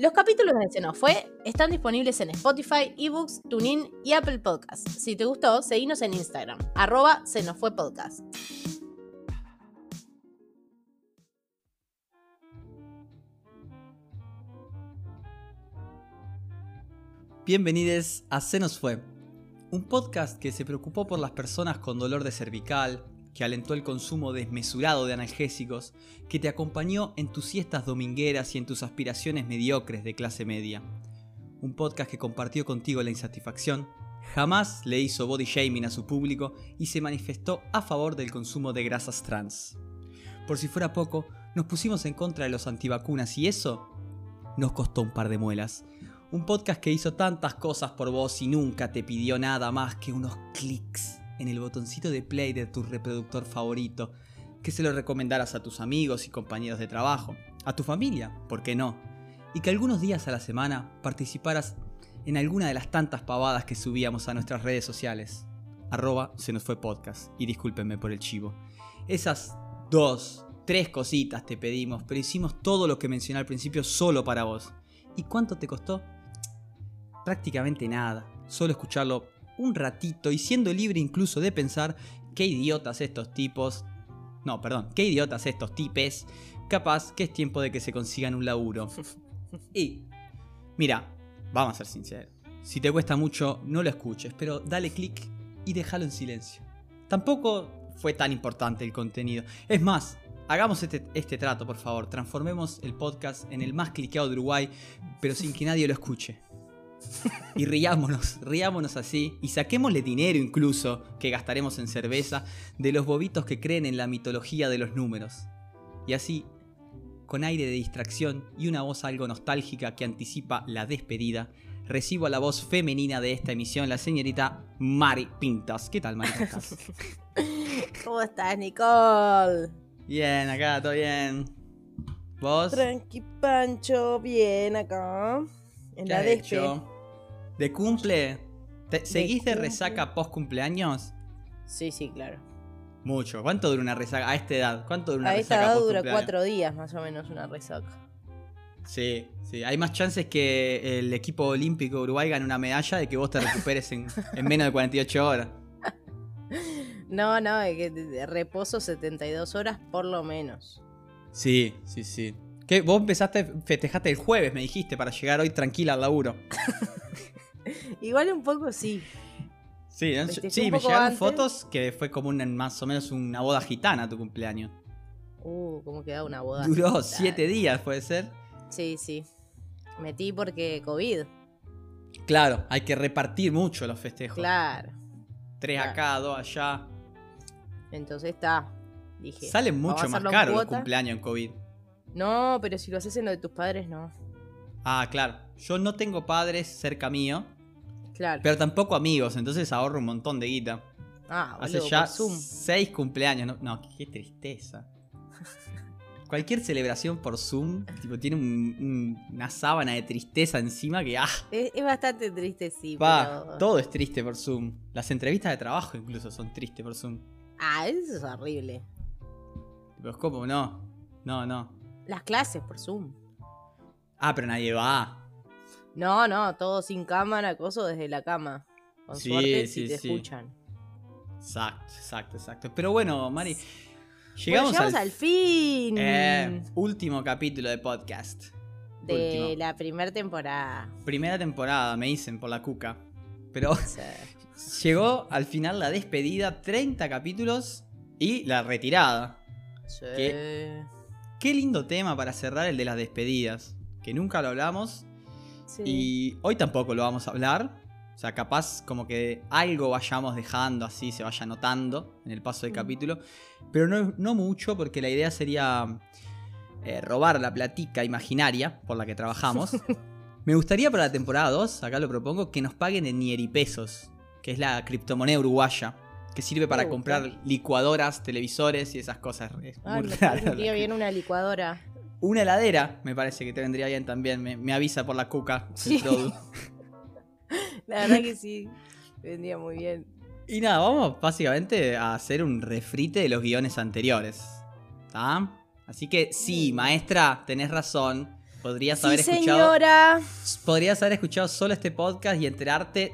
Los capítulos de Se nos fue están disponibles en Spotify, eBooks, TuneIn y Apple Podcasts. Si te gustó, seguinos en Instagram, arroba Se nos fue. Bienvenidos a Se nos fue, un podcast que se preocupó por las personas con dolor de cervical, que alentó el consumo desmesurado de analgésicos, que te acompañó en tus siestas domingueras y en tus aspiraciones mediocres de clase media. Un podcast que compartió contigo la insatisfacción, jamás le hizo body shaming a su público y se manifestó a favor del consumo de grasas trans. Por si fuera poco, nos pusimos en contra de los antivacunas y eso nos costó un par de muelas. Un podcast que hizo tantas cosas por vos y nunca te pidió nada más que unos clics en el botoncito de play de tu reproductor favorito, que se lo recomendaras a tus amigos y compañeros de trabajo, a tu familia, ¿por qué no? Y que algunos días a la semana participaras en alguna de las tantas pavadas que subíamos a nuestras redes sociales. Arroba se nos fue podcast. Y discúlpenme por el chivo. Esas dos, tres cositas te pedimos, pero hicimos todo lo que mencioné al principio solo para vos. ¿Y cuánto te costó? Prácticamente nada. Solo escucharlo un ratito y siendo libre incluso de pensar qué idiotas estos tipos. No, perdón, qué idiotas estos tipes. Capaz que es tiempo de que se consigan un laburo. Y, mira, vamos a ser sinceros. Si te cuesta mucho, no lo escuches, pero dale clic y déjalo en silencio. Tampoco fue tan importante el contenido. Es más, hagamos este, este trato, por favor. Transformemos el podcast en el más cliqueado de Uruguay, pero sin que nadie lo escuche. Y riámonos, riámonos así. Y saquémosle dinero incluso, que gastaremos en cerveza, de los bobitos que creen en la mitología de los números. Y así, con aire de distracción y una voz algo nostálgica que anticipa la despedida, recibo a la voz femenina de esta emisión, la señorita Mari Pintas. ¿Qué tal, Mari Pintas? ¿Cómo estás, Nicole? Bien, acá, todo bien. ¿Vos? Tranqui Pancho, bien acá. En ¿Qué la has hecho? ¿De cumple? ¿Te- ¿Seguís de resaca post cumpleaños? Sí, sí, claro. Mucho. ¿Cuánto dura una resaca a esta edad? ¿Cuánto dura una A esta resaca edad post dura cumpleaños? cuatro días más o menos una resaca. Sí, sí. Hay más chances que el equipo olímpico de Uruguay gane una medalla de que vos te recuperes en, en menos de 48 horas. No, no, que reposo 72 horas por lo menos. Sí, sí, sí. ¿Qué? Vos empezaste, festejaste el jueves, me dijiste, para llegar hoy tranquila al laburo. Igual un poco sí. Sí, sí me llegaron antes. fotos que fue como una, más o menos una boda gitana tu cumpleaños. Uh, cómo queda una boda. Duró gitana. siete días, puede ser. Sí, sí. Metí porque COVID. Claro, hay que repartir mucho los festejos. Claro. Tres claro. acá, dos allá. Entonces está. Dije. Salen mucho más caros los cuota. cumpleaños en COVID. No, pero si lo haces en lo de tus padres, no. Ah, claro. Yo no tengo padres cerca mío, Claro. pero tampoco amigos, entonces ahorro un montón de guita. ah, Hace boludo, ya por Zoom. seis cumpleaños. No, no, qué tristeza. Cualquier celebración por Zoom, tipo, tiene un- un- una sábana de tristeza encima que, ah, Es, es bastante triste, sí. pero... todo es triste por Zoom. Las entrevistas de trabajo incluso son tristes por Zoom. Ah, eso es horrible. Pero es como, no, no, no. Las clases por Zoom. Ah, pero nadie va. No, no, todo sin cámara, coso desde la cama. Con Sí, suerte sí, si te sí. escuchan. Exacto, exacto, exacto. Pero bueno, Mari, Bueno, llegamos, llegamos al, al, fin eh, último capítulo de podcast. de último. la primera temporada. Primera temporada, me dicen por la cuca. Pero llegó al final la despedida, 30 capítulos y la retirada. sí. Qué lindo tema para cerrar el de las despedidas, que nunca lo hablamos Sí. y hoy tampoco lo vamos a hablar. O sea, capaz como que algo vayamos dejando así, se vaya notando en el paso del Mm. capítulo, pero no, no mucho porque la idea sería eh, robar la platica imaginaria por la que trabajamos. Me gustaría para la temporada 2, acá lo propongo, que nos paguen en Nieri pesos, que es la criptomoneda uruguaya. que sirve para gusta. comprar licuadoras, televisores y esas cosas. Es muy bien una licuadora. Una heladera me parece que te vendría bien también. Me, me avisa por la cuca. Sí. La verdad que sí. Vendría muy bien. Y nada, vamos básicamente a hacer un refrite de los guiones anteriores. ¿Está? Así que sí, maestra, tenés razón. Podrías haber Sí, escuchado. señora. Podrías haber escuchado solo este podcast y enterarte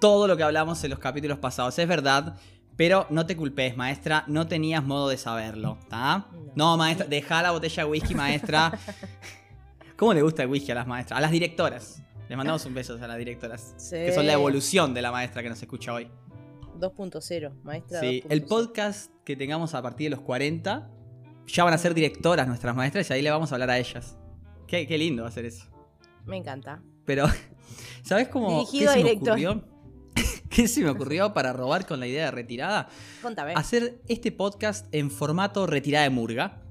todo lo que hablamos en los capítulos pasados. Es verdad. Pero no te culpes, maestra, no tenías modo de saberlo, ¿está? No. No, maestra, deja la botella de whisky, maestra. ¿Cómo le gusta el whisky a las maestras? A las directoras. Les mandamos un beso a las directoras. Sí. Que son la evolución de la maestra que nos escucha hoy. 2.0, maestra. Sí, 2.0. el podcast que tengamos a partir de los 40 ya van a ser directoras nuestras maestras y ahí le vamos a hablar a ellas. Qué, qué lindo hacer eso. Me encanta. Pero, ¿sabes cómo Dirigido qué se a me ocurrió? ¿Qué se me ocurrió para robar con la idea de retirada? Contame. Hacer este podcast en formato retirada de murga,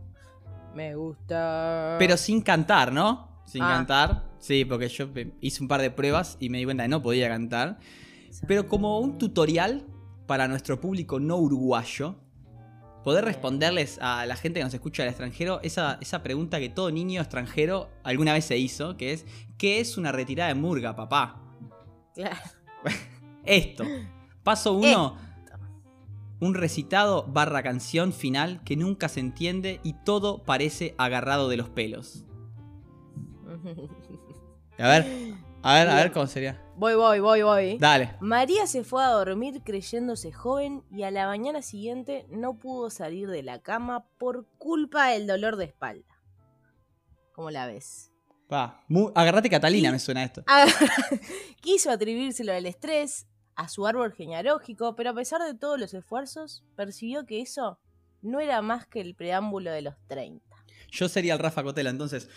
Me gusta. pero sin cantar, ¿no? Sin Ah. cantar. Sí, porque yo hice un par de pruebas y me di cuenta de que no podía cantar. Pero como un tutorial para nuestro público no uruguayo, poder responderles a la gente que nos escucha del extranjero esa, esa pregunta que todo niño extranjero alguna vez se hizo, que es, ¿qué es una retirada de murga, papá? Claro. Esto. Paso uno. Un recitado barra canción final que nunca se entiende y todo parece agarrado de los pelos. A ver, a ver, a ver cómo sería. Voy, voy, voy, voy. Dale. María se fue a dormir creyéndose joven y a la mañana siguiente no pudo salir de la cama por culpa del dolor de espalda. ¿Cómo la ves? Va. Mu- agarrate Catalina, Y- me suena esto. Quiso atribuírselo al estrés, a su árbol genealógico, pero a pesar de todos los esfuerzos, percibió que eso no era más que el preámbulo de los 30. Yo sería el Rafa Cotela, entonces.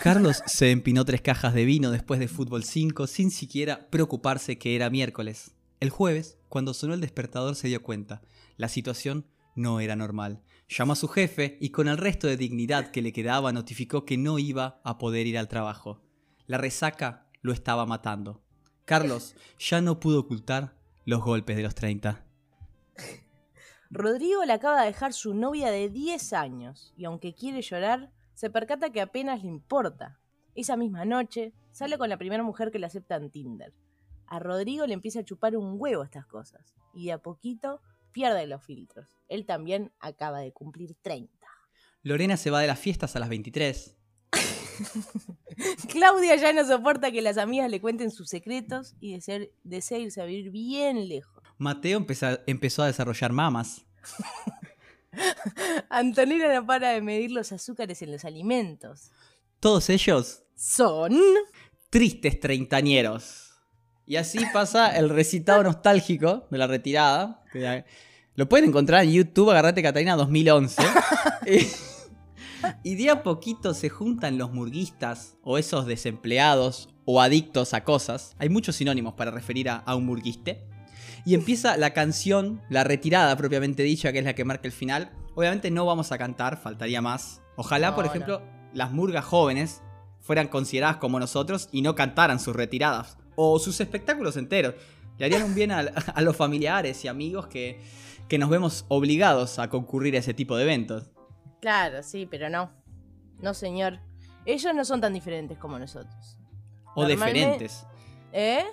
Carlos se empinó tres cajas de vino después de fútbol 5 sin siquiera preocuparse que era miércoles. El jueves, cuando sonó el despertador, se dio cuenta. La situación no era normal. Llamó a su jefe y con el resto de dignidad que le quedaba notificó que no iba a poder ir al trabajo. La resaca lo estaba matando. Carlos ya no pudo ocultar los golpes de los 30. Rodrigo le acaba de dejar su novia de 10 años y aunque quiere llorar, se percata que apenas le importa. Esa misma noche, sale con la primera mujer que le acepta en Tinder. A Rodrigo le empieza a chupar un huevo estas cosas y de a poquito pierde los filtros. Él también acaba de cumplir 30. Lorena se va de las fiestas a las 23. Claudia ya no soporta que las amigas le cuenten sus secretos y desea, desea irse a vivir bien lejos. Mateo empeza- empezó a desarrollar mamas. Antonella no para de medir los azúcares en los alimentos. Todos ellos Son... tristes treintañeros. Y así pasa el recitado nostálgico de la retirada. Lo pueden encontrar en YouTube, agarrate Catalina 2011. y, de a poquito se juntan los murguistas, o esos desempleados, o adictos a cosas. Hay muchos sinónimos para referir a, a un murguiste. Y empieza la canción, la retirada propiamente dicha, que es la que marca el final. Obviamente no vamos a cantar, faltaría más. Ojalá, No, por no. ejemplo, las murgas jóvenes fueran consideradas como nosotros y no cantaran sus retiradas o sus espectáculos enteros. Le harían un bien a, a los familiares y amigos que, que nos vemos obligados a concurrir a ese tipo de eventos. Claro, sí, pero no. No, señor. Ellos no son tan diferentes como nosotros. O Normalmente- deferentes. ¿Eh?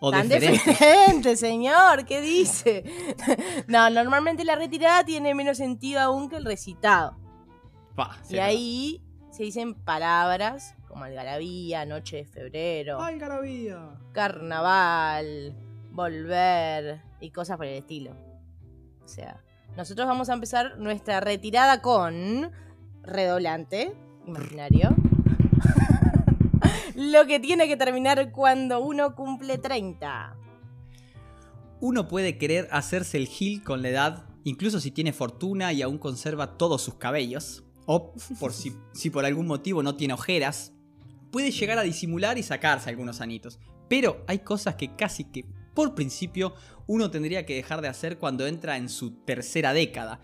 O tan deferentes. diferente, señor. ¿Qué dice? no, normalmente la retirada tiene menos sentido aún que el recitado. Pa, y ahí se dicen palabras como algarabía, noche de febrero, ¡Ay, garabía! carnaval, volver y cosas por el estilo. O sea, nosotros vamos a empezar nuestra retirada con redoblante imaginario. Lo que tiene que terminar cuando uno cumple 30. Uno puede querer hacerse el gil con la edad, incluso si tiene fortuna y aún conserva todos sus cabellos, o por si, si por algún motivo no tiene ojeras, puede llegar a disimular y sacarse algunos anitos. Pero hay cosas que casi que por principio uno tendría que dejar de hacer cuando entra en su tercera década.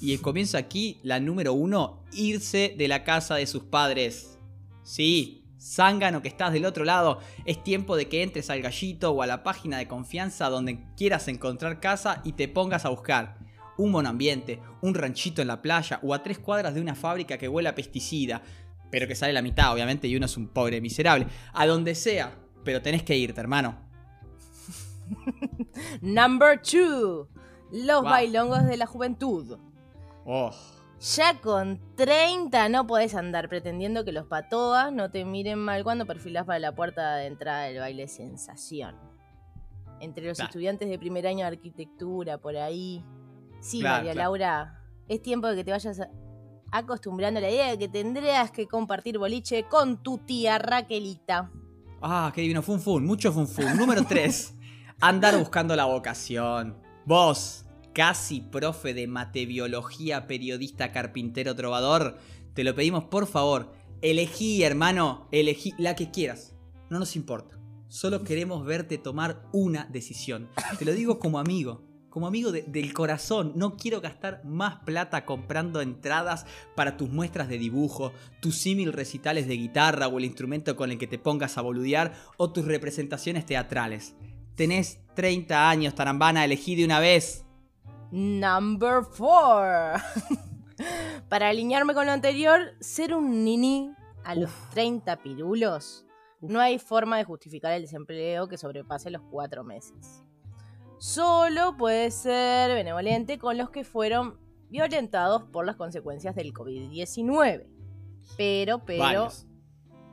Y el comienzo aquí, la número uno, irse de la casa de sus padres. Sí, Zángano que estás del otro lado, es tiempo de que entres al gallito o a la página de confianza donde quieras encontrar casa y te pongas a buscar. Un ambiente, un ranchito en la playa o a tres cuadras de una fábrica que huele a pesticida, pero que sale la mitad, obviamente, y uno es un pobre miserable. A donde sea, pero tenés que irte, hermano. Number two. Los bailongos de la juventud. Oh. Ya con 30 no podés andar pretendiendo que los patoas no te miren mal cuando perfilás para la puerta de entrada del baile sensación. Entre los estudiantes de primer año de arquitectura, por ahí. Sí, María Laura, es tiempo de que te vayas acostumbrando a la idea de que tendrías que compartir boliche con tu tía Raquelita. Ah, qué divino, fun fun, mucho fun fun. Número 3, andar buscando la vocación. Vos, casi profe de matebiología, periodista, carpintero, trovador, te lo pedimos por favor. Elegí, hermano, elegí la que quieras. No nos importa. Solo queremos verte tomar una decisión. Te lo digo como amigo. Como amigo del corazón, no quiero gastar más plata comprando entradas para tus muestras de dibujo, tus símil recitales de guitarra o el instrumento con el que te pongas a boludear o tus representaciones teatrales. Tenés 30 años, tarambana, elegí de una vez. Number 4. Para alinearme con lo anterior, ser un nini a los 30 pirulos, no hay forma de justificar el desempleo que sobrepase los 4 meses. Solo puede ser benevolente con los que fueron violentados por las consecuencias del COVID-19. Pero, pero,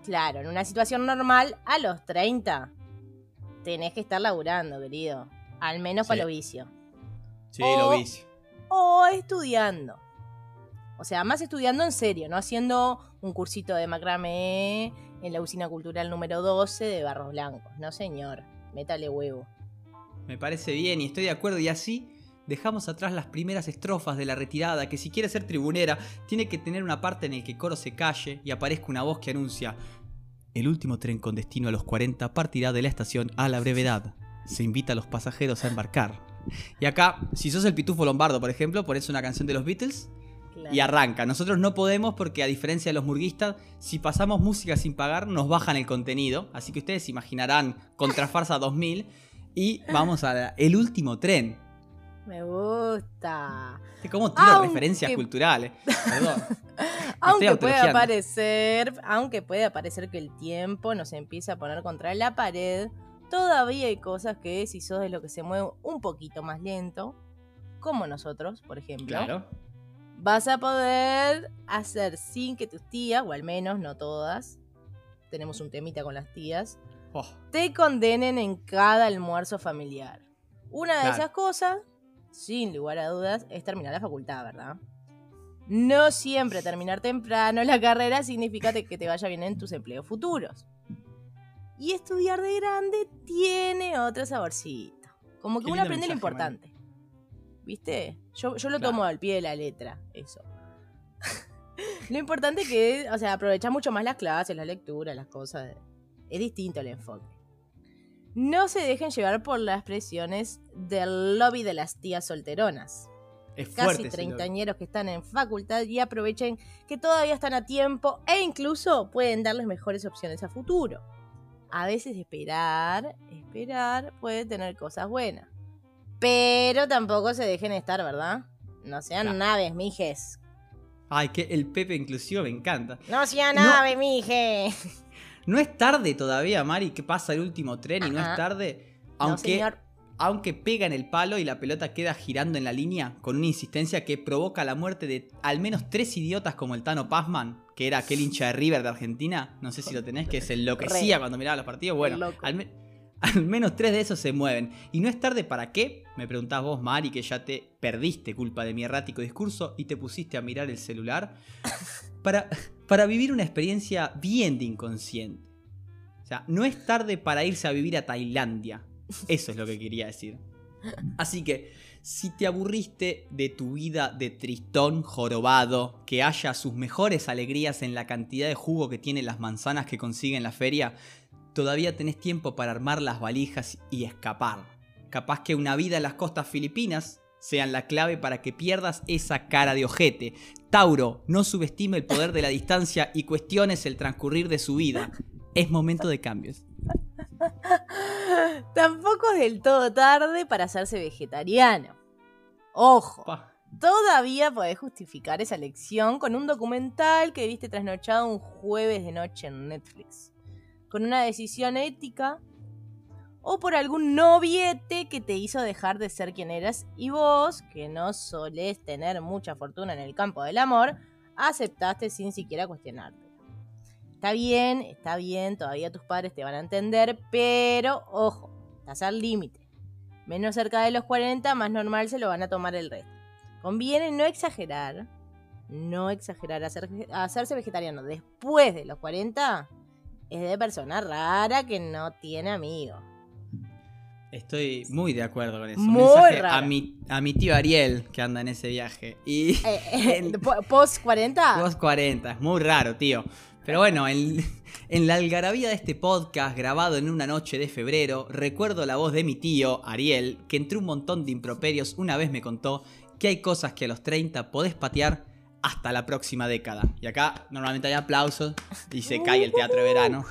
claro, en una situación normal, a los 30, tenés que estar laburando, querido. Al menos para lo vicio. Sí, lo vicio. O estudiando. O sea, más estudiando en serio, no haciendo un cursito de macramé en la usina cultural número 12 de Barros Blancos. No, señor. Métale huevo. Me parece bien y estoy de acuerdo. Y así dejamos atrás las primeras estrofas de la retirada, que si quiere ser tribunera, tiene que tener una parte en el que el coro se calle y aparezca una voz que anuncia: El último tren con destino a los 40 partirá de la estación a la brevedad. Se invita a los pasajeros a embarcar. Y acá, si sos el Pitufo Lombardo, por ejemplo, pones una canción de los Beatles y arranca. Nosotros no podemos porque a diferencia de los murguistas, si pasamos música sin pagar, nos bajan el contenido. Así que ustedes imaginarán Contrafarsa 2000 y vamos a el último tren. Me gusta. ¿Cómo tiro referencias culturales? Perdón. aunque puede parecer, aunque puede parecer que el tiempo nos empiece a poner contra la pared, todavía hay cosas que si sos de lo que se mueve un poquito más lento, como nosotros, por ejemplo, vas a poder hacer sin que tus tías, o al menos no todas, tenemos un temita con las tías, oh. te condenen en cada almuerzo familiar. Una de esas cosas, sin lugar a dudas, es terminar la facultad, ¿verdad? No siempre terminar temprano la carrera significa que te vaya bien en tus empleos futuros. Y estudiar de grande tiene otro saborcito. Como que uno aprende lo importante. ¿Viste? Yo, lo tomo al pie de la letra, eso. lo importante es que, o sea, aprovechar mucho más las clases, la lectura, las cosas. Es distinto el enfoque. No se dejen llevar por las presiones del lobby de las tías solteronas. Es Casi treintañeros que están en facultad y aprovechen que todavía están a tiempo e incluso pueden darles mejores opciones a futuro a veces esperar, esperar puede tener cosas buenas. Pero tampoco se dejen estar, ¿verdad? No sean naves, mijes. Ay, que el Pepe inclusivo me encanta. No sean naves, mije. No es tarde todavía, Mari, que pasa el último tren y no es tarde. Aunque, aunque pega en el palo y la pelota queda girando en la línea con una insistencia que provoca la muerte de al menos tres idiotas como el Tano Pazman que era aquel hincha de River de Argentina, no sé si lo tenés, que se enloquecía cuando miraba los partidos. Bueno, al, menos tres de esos se mueven. Y no es tarde para qué, me preguntás vos, Mari, que ya te perdiste culpa de mi errático discurso y te pusiste a mirar el celular, para, para vivir una experiencia bien de inconsciente. O sea, no es tarde para irse a vivir a Tailandia. Eso es lo que quería decir. Así que si te aburriste de tu vida de tristón jorobado, que haya sus mejores alegrías en la cantidad de jugo que tienen las manzanas que consigue en la feria, todavía tenés tiempo para armar las valijas y escapar. Capaz que una vida en las costas filipinas sean la clave para que pierdas esa cara de ojete. Tauro, no subestime el poder de la distancia y cuestiones el transcurrir de su vida. Es momento de cambios. Tampoco es del todo tarde para hacerse vegetariano. Ojo, Pa. todavía podés justificar esa elección con un documental que viste trasnochado un jueves de noche en Netflix. Con una decisión ética o por algún noviete que te hizo dejar de ser quien eras y vos, que no solés tener mucha fortuna en el campo del amor, aceptaste sin siquiera cuestionarte. Está bien, está bien, todavía tus padres te van a entender, pero ojo, estás al límite. Menos cerca de los 40, más normal se lo van a tomar el resto. Conviene no exagerar, no exagerar, hacer- hacerse vegetariano después de los 40 es de persona rara que no tiene amigos. Estoy muy de acuerdo con eso. Muy Mensaje raro. a mi, a mi tío Ariel que anda en ese viaje. Y Eh, eh, po- ¿Post 40? vos 40, es muy raro, tío. Pero bueno, en, en la algarabía de este podcast grabado en una noche de febrero, recuerdo la voz de mi tío, Ariel, que entre un montón de improperios una vez me contó que hay cosas que a los 30 podés patear hasta la próxima década. Y acá normalmente hay aplausos y se cae el teatro de verano.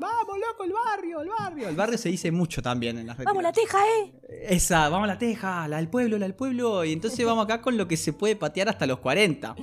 Vamos, loco, el barrio, el barrio. El barrio se dice mucho también en las redes. Vamos, la teja, ¿eh? Esa, vamos a la teja, la del pueblo, la del pueblo. Y entonces vamos acá con lo que se puede patear hasta los 40.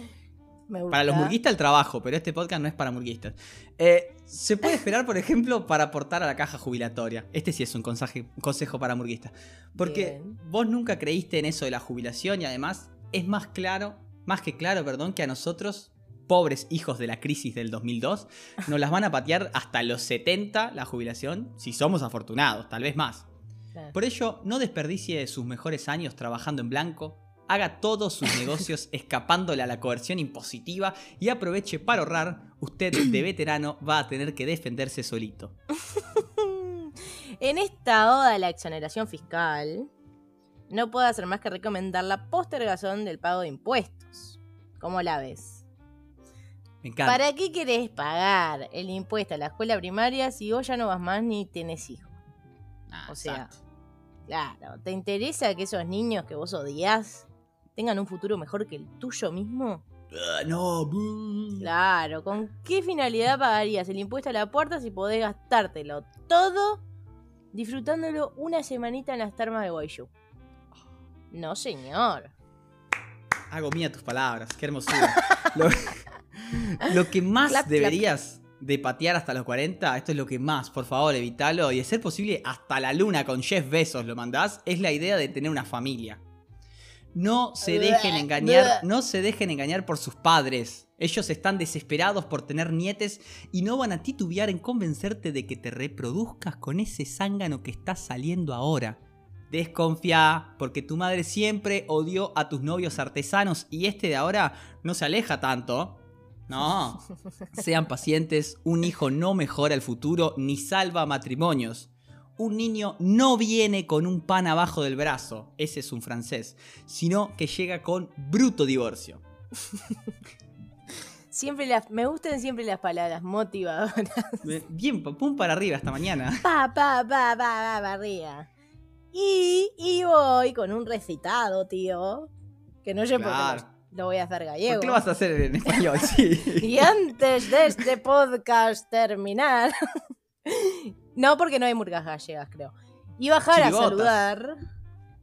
Me gusta. Para los murguistas el trabajo, pero este podcast no es para murguistas. Eh, se puede esperar, por ejemplo, para aportar a la caja jubilatoria. Este sí es un un consejo para murguistas. Porque Bien. vos nunca creíste en eso de la jubilación y además es más claro, más que claro, perdón, que a nosotros, pobres hijos de la crisis del 2002, nos las van a patear hasta los 70 la jubilación, si somos afortunados, tal vez más. Por ello, no desperdicie sus mejores años trabajando en blanco, haga todos sus negocios escapándole a la coerción impositiva y aproveche para ahorrar, usted de veterano va a tener que defenderse solito. En esta oda a la exoneración fiscal, no puedo hacer más que recomendar la postergación del pago de impuestos. ¿Cómo la ves? Me encanta. ¿Para qué querés pagar el impuesto a la escuela primaria si vos ya no vas más ni tenés hijos? Ah, o sea, exacto. Claro, ¿te interesa que esos niños que vos odias tengan un futuro mejor que el tuyo mismo? Ah, no, buh. Claro, ¿con qué finalidad pagarías el impuesto a la puerta si podés gastártelo todo disfrutándolo una semanita en las termas de Guayú? No, señor. Hago mía tus palabras, qué hermosura. lo, lo que más Clap, clap. deberías de patear hasta los 40, esto es lo que más, por favor, evitalo. Y de ser posible, hasta la luna con Jeff Bezos lo mandás, es la idea de tener una familia. No se dejen engañar, no se dejen engañar por sus padres. Ellos están desesperados por tener nietes y no van a titubear en convencerte de que te reproduzcas con ese zángano que está saliendo ahora. Desconfía, porque tu madre siempre odió a tus novios artesanos y este de ahora no se aleja tanto. No, sean pacientes, un hijo no mejora el futuro ni salva matrimonios. Un niño no viene con un pan abajo del brazo, ese es un francés, sino que llega con bruto divorcio. Siempre las, me gustan siempre las palabras motivadoras. Bien, pum para arriba esta mañana. Pa, pa, pa, pa, pa, pa, arriba. Y, y voy con un recitado, tío. Que no sé Claro. por qué lo, voy a hacer gallego. ¿Por qué lo vas a hacer en español? Sí. Y antes de este podcast terminar. no, porque no hay murgas gallegas, creo. Y bajar a saludar.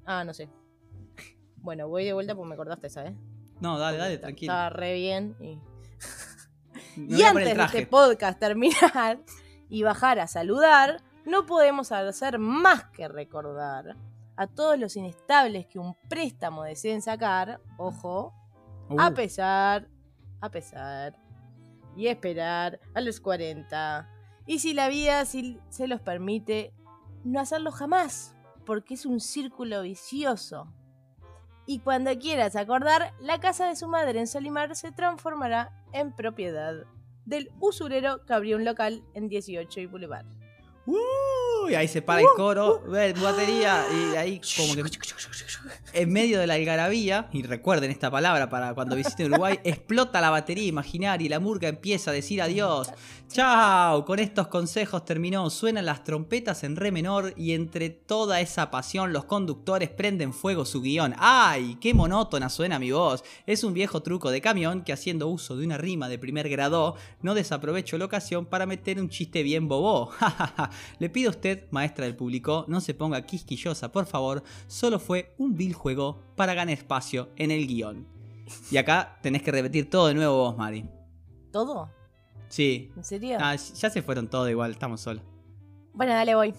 Ah, no sé. Bueno, voy de vuelta porque me cortaste, ¿sabes? No, dale, dale, tranquilo. Estaba re bien. Y, y antes de este podcast terminar y bajar a saludar, no podemos hacer más que recordar a todos los inestables que un préstamo deseen sacar, ojo, a Uh, pesar, a pesar, y esperar a los 40. Y si la vida si se los permite, no hacerlo jamás, porque es un círculo vicioso. Y cuando quieras acordar, la casa de su madre en Solimar se transformará en propiedad del usurero que abrió un local en 18 y Boulevard. ¡Uh! y ahí se para el coro, ve, batería, y ahí como que en medio de la algarabía, y recuerden esta palabra para cuando visiten Uruguay, explota la batería imaginaria y la murga empieza a decir adiós. Chao, con estos consejos terminó, suenan las trompetas en re menor y entre toda esa pasión los conductores prenden fuego su guion. ¡Ay, qué monótona suena mi voz! Es un viejo truco de camión que haciendo uso de una rima de primer grado, no desaprovecho la ocasión para meter un chiste bien bobo. Le pido a usted, maestra del público, no se ponga quisquillosa, por favor, solo fue un vil juego para ganar espacio en el guion. Y acá tenés que repetir todo de nuevo vos, Mari. ¿Todo? Sí. ¿En serio? Ah, ya se fueron todos igual, estamos solos. Bueno, dale, voy.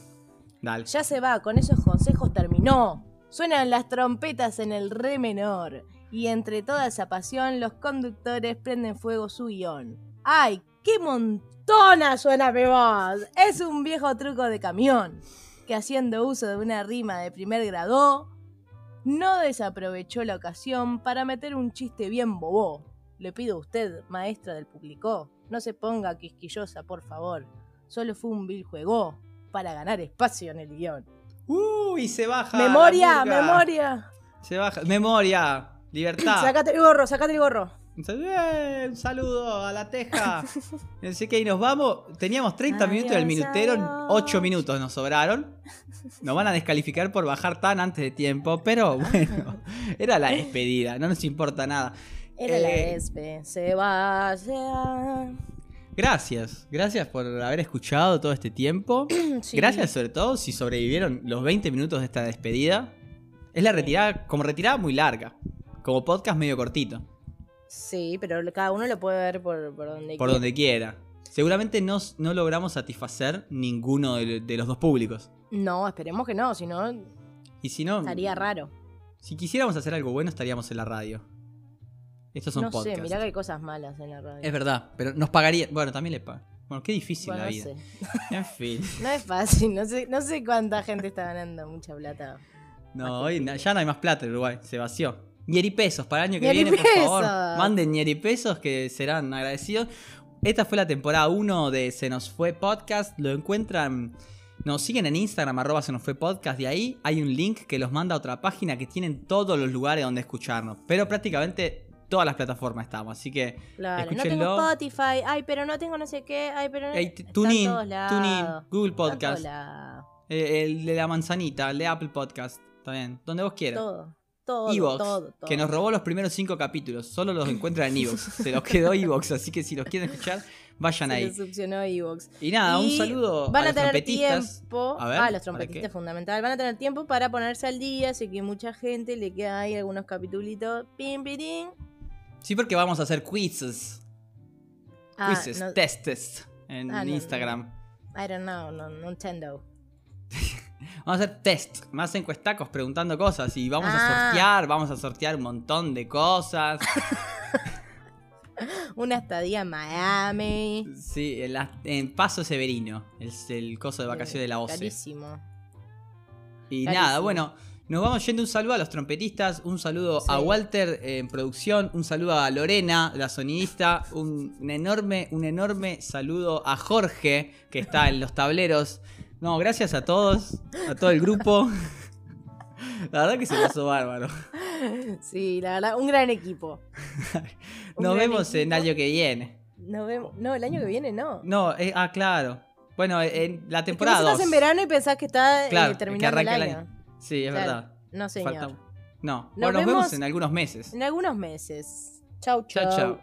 Dale. Ya se va, con esos consejos terminó. Suenan las trompetas en el re menor. Y entre toda esa pasión, los conductores prenden fuego su guion. ¡Ay, qué montona suena mi voz! Es un viejo truco de camión. Que haciendo uso de una rima de primer grado, no desaprovechó la ocasión para meter un chiste bien bobo. Le pido a usted, maestra del público, no se ponga quisquillosa, por favor. Solo fue un vil juego para ganar espacio en el guion. Uy, se baja. ¡Memoria! ¡Memoria! Se baja. Memoria. Libertad. Sácate el gorro, sácate el gorro. Un eh, un saludo a la teja. Así que ahí nos vamos. Teníamos 30 minutos del minutero. adiós. 8 minutos nos sobraron. Nos van a descalificar por bajar tan antes de tiempo. Pero bueno, era la despedida. No nos importa nada. Era la Eh, despe. Se va, se va. Gracias. Gracias por haber escuchado todo este tiempo. Sí. Gracias sobre todo si sobrevivieron los 20 minutos de esta despedida. Es la retirada, como retirada muy larga. Como podcast medio cortito. Sí, pero cada uno lo puede ver por, por donde Por quiera. donde quiera. Seguramente no, no logramos satisfacer ninguno de, de los dos públicos. No, esperemos que no, si no Y si no, estaría raro. si quisiéramos hacer algo bueno estaríamos en la radio. Estos son no podcasts. sé, mirá que hay cosas malas en la radio. Es verdad, pero nos pagaría. Bueno, también le pagan. Bueno, qué difícil Bueno, la no vida. sé. En fin. No es fácil, no sé, no sé cuánta gente está ganando mucha plata. No, hoy na- ya no hay más plata en Uruguay, se vació. Ñeripesos para el año que viene, por favor. Manden ñeripesos que serán agradecidos. Esta fue la temporada 1 de Se nos fue podcast. Lo encuentran. Nos siguen en Instagram, arroba se nos fue podcast. De ahí hay un link que los manda a otra página que tienen todos los lugares donde escucharnos. Pero prácticamente todas las plataformas estamos. Así que Claro, no Escúchenlo. tengo Spotify, ay, pero no tengo no sé qué, ay, pero no. Hey, TuneIn, todos Google Podcast, lados. eh, el de la manzanita, el de Apple Podcast. También, donde vos quieras. Todo, todo, Evox, todo, todo. que nos robó los primeros cinco capítulos. Solo los encuentran en Evox. Se los quedó Evox, así que si los quieren escuchar, vayan Se ahí. le succionó Evox. Y nada, un saludo Van a, los tener trompetistas. tiempo. A ver, ah, ¿para los trompetistas fundamental. Van a tener tiempo para ponerse al día. Sé que mucha gente le queda ahí algunos capitulitos. Pim, pirín. Sí, porque vamos a hacer quizzes. Ah, quizzes, no- testes en Ah, no, Instagram. I don't know, no, no entiendo. Vamos a hacer test, más encuestacos preguntando cosas y vamos a Ah. sortear, vamos a sortear un montón de cosas. Una estadía en Miami. Sí, en, la- en Paso Severino, es el coso de vacaciones de la OCE. Carísimo. Y nada, bueno, nos vamos yendo un saludo a los trompetistas, un saludo Sí. a Walter eh, en producción, un saludo a Lorena, la sonidista, un, un enorme, un enorme saludo a Jorge, que está en los tableros. No, gracias a todos, a todo el grupo. La verdad que se pasó bárbaro. Sí, la verdad, un gran equipo. Un Nos gran vemos en el equipo. año que viene. Nos vemos- No, el año que viene no. No, eh, ah, claro. Bueno, en la Es que temporada vos 2. estás en verano y pensás que está eh, Claro, que terminando el año. Sí, es Claro. verdad. No, señor. Falta- No, Nos bueno, nos vemos vemos en algunos meses. En algunos meses. Chau, Chau, chau. chau.